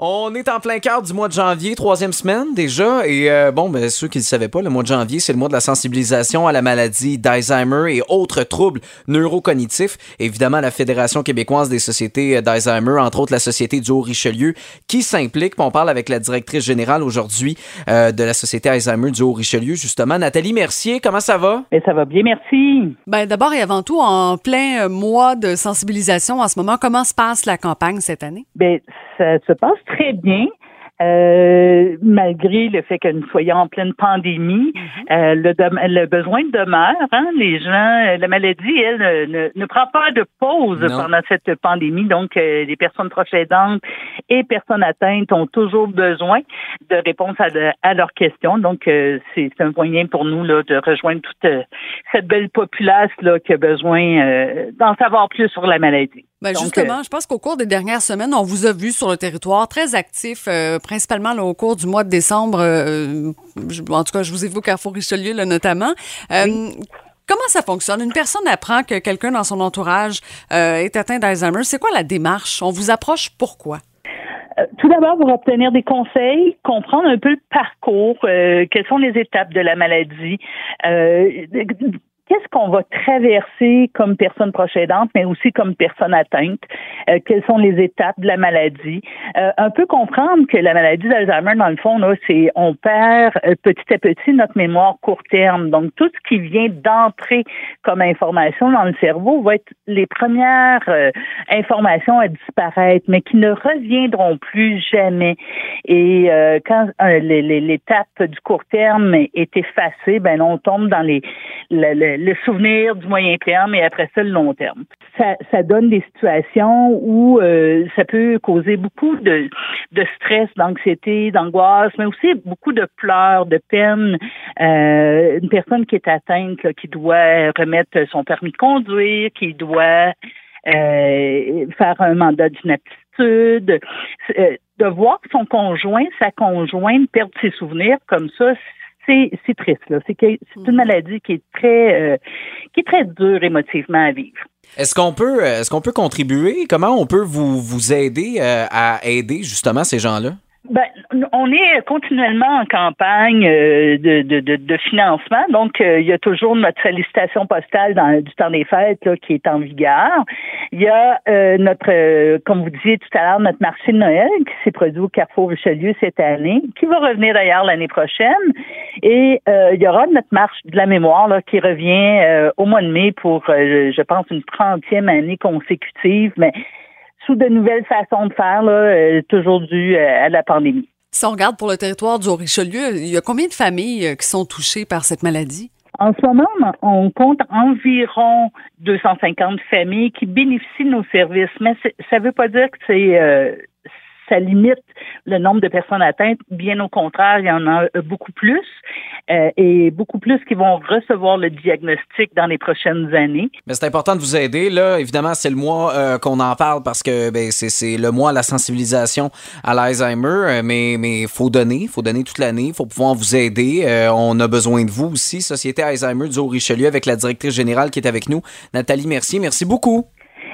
On est en plein cœur du mois de janvier, troisième semaine déjà. Et euh, bon, ben, ceux qui ne le savaient pas, le mois de janvier, c'est le mois de la sensibilisation à la maladie d'Alzheimer et autres troubles neurocognitifs. Évidemment, la Fédération québécoise des sociétés d'Alzheimer, entre autres la Société du Haut-Richelieu, qui s'implique. On parle avec la directrice générale aujourd'hui euh, de la Société Alzheimer du Haut-Richelieu, justement. Nathalie Mercier, comment ça va? Et ça va bien, merci. Ben, D'abord et avant tout, en plein euh, mois de sensibilisation en ce moment, comment se passe la campagne cette année? Ben, ça se passe très bien. Euh, malgré le fait que nous soyons en pleine pandémie, mhm. euh, le, le, besoin demeure. Hein? Les gens, la maladie, elle, ne, ne, prend pas de pause pendant cette pandémie. Donc, euh, les personnes proches aidantes et personnes atteintes ont toujours besoin de réponses à, à leurs questions. Donc, euh, c'est un moyen pour nous là, de rejoindre toute cette belle populace là, qui a besoin d'en savoir plus sur la maladie. Ben justement, je pense qu'au cours des dernières semaines, on vous a vu sur le territoire très actif, euh, principalement au cours du mois de décembre. Euh, en tout cas, je vous évoque Carrefour Richelieu là, notamment. Euh, comment ça fonctionne? Une personne apprend que quelqu'un dans son entourage est atteint d'Alzheimer. C'est quoi la démarche? On vous approche pourquoi? tout d'abord, pour obtenir des conseils, comprendre un peu le parcours, quelles sont les étapes de la maladie, qu'est-ce qu'on va traverser comme personne proche mais aussi comme personne atteinte, euh, quelles sont les étapes de la maladie, euh, un peu comprendre que la maladie d'Alzheimer, dans le fond, c'est on perd euh, petit à petit notre mémoire court terme. Donc, tout ce qui vient d'entrer comme information dans le cerveau va être les premières informations à disparaître, mais qui ne reviendront plus jamais. Et quand l'étape du court terme est effacée, ben on tombe dans les le souvenir du moyen terme et après ça le long terme. Ça, ça donne des situations où euh, ça peut causer beaucoup de, de stress, d'anxiété, d'angoisse, mais aussi beaucoup de pleurs, de peine. Euh, une personne qui est atteinte, qui doit remettre son permis de conduire, qui doit euh, faire un mandat d'inaptitude, euh, de voir son conjoint, sa conjointe perdre ses souvenirs comme ça, c'est triste. C'est une mm. maladie qui est très euh, qui est très dure émotivement à vivre. Est-ce qu'on peut euh, est-ce qu'on peut contribuer? Comment on peut vous vous aider euh, à aider justement ces gens-là? Ben, on est continuellement en campagne de, de, de, financement, donc euh, il y a toujours notre sollicitation postale dans, du temps des fêtes là, qui est en vigueur. Il y a euh, notre, comme vous disiez tout à l'heure, notre marché de Noël qui s'est produit au Carrefour Richelieu cette année, qui va revenir d'ailleurs l'année prochaine. Et il y aura notre marche de la mémoire là, qui revient au mois de mai pour, je pense, une trentième année consécutive, mais sous de nouvelles façons de faire, là, euh, toujours dû euh, à la pandémie. Si on regarde pour le territoire du Haut-Richelieu, il y a combien de familles euh, qui sont touchées par cette maladie? En ce moment, on compte environ 250 familles qui bénéficient de nos services, mais ça ne veut pas dire que c'est ça limite le nombre de personnes atteintes. Bien au contraire, il y en a beaucoup plus euh, et beaucoup plus qui vont recevoir le diagnostic dans les prochaines années. Mais c'est important de vous aider. Là, évidemment, c'est le mois euh, qu'on en parle parce que ben, c'est le mois de la sensibilisation à l'Alzheimer, euh, mais il faut donner, faut donner toute l'année, faut pouvoir vous aider. on a besoin de vous aussi, Société Alzheimer du Haut-Richelieu, avec la directrice générale qui est avec nous, Nathalie Mercier. Merci beaucoup.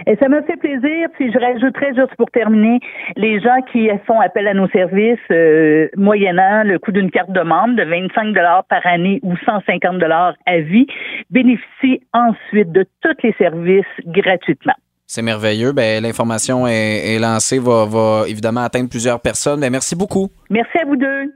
Et ça me fait plaisir. Puis je rajouterais juste pour terminer, les gens qui font appel à nos services, euh, moyennant le coût d'une carte de membre de 25 dollars par année ou 150 dollars à vie, bénéficient ensuite de tous les services gratuitement. C'est merveilleux. Ben, l'information est, lancée, va, va, évidemment atteindre plusieurs personnes. Ben, merci beaucoup. Merci à vous deux.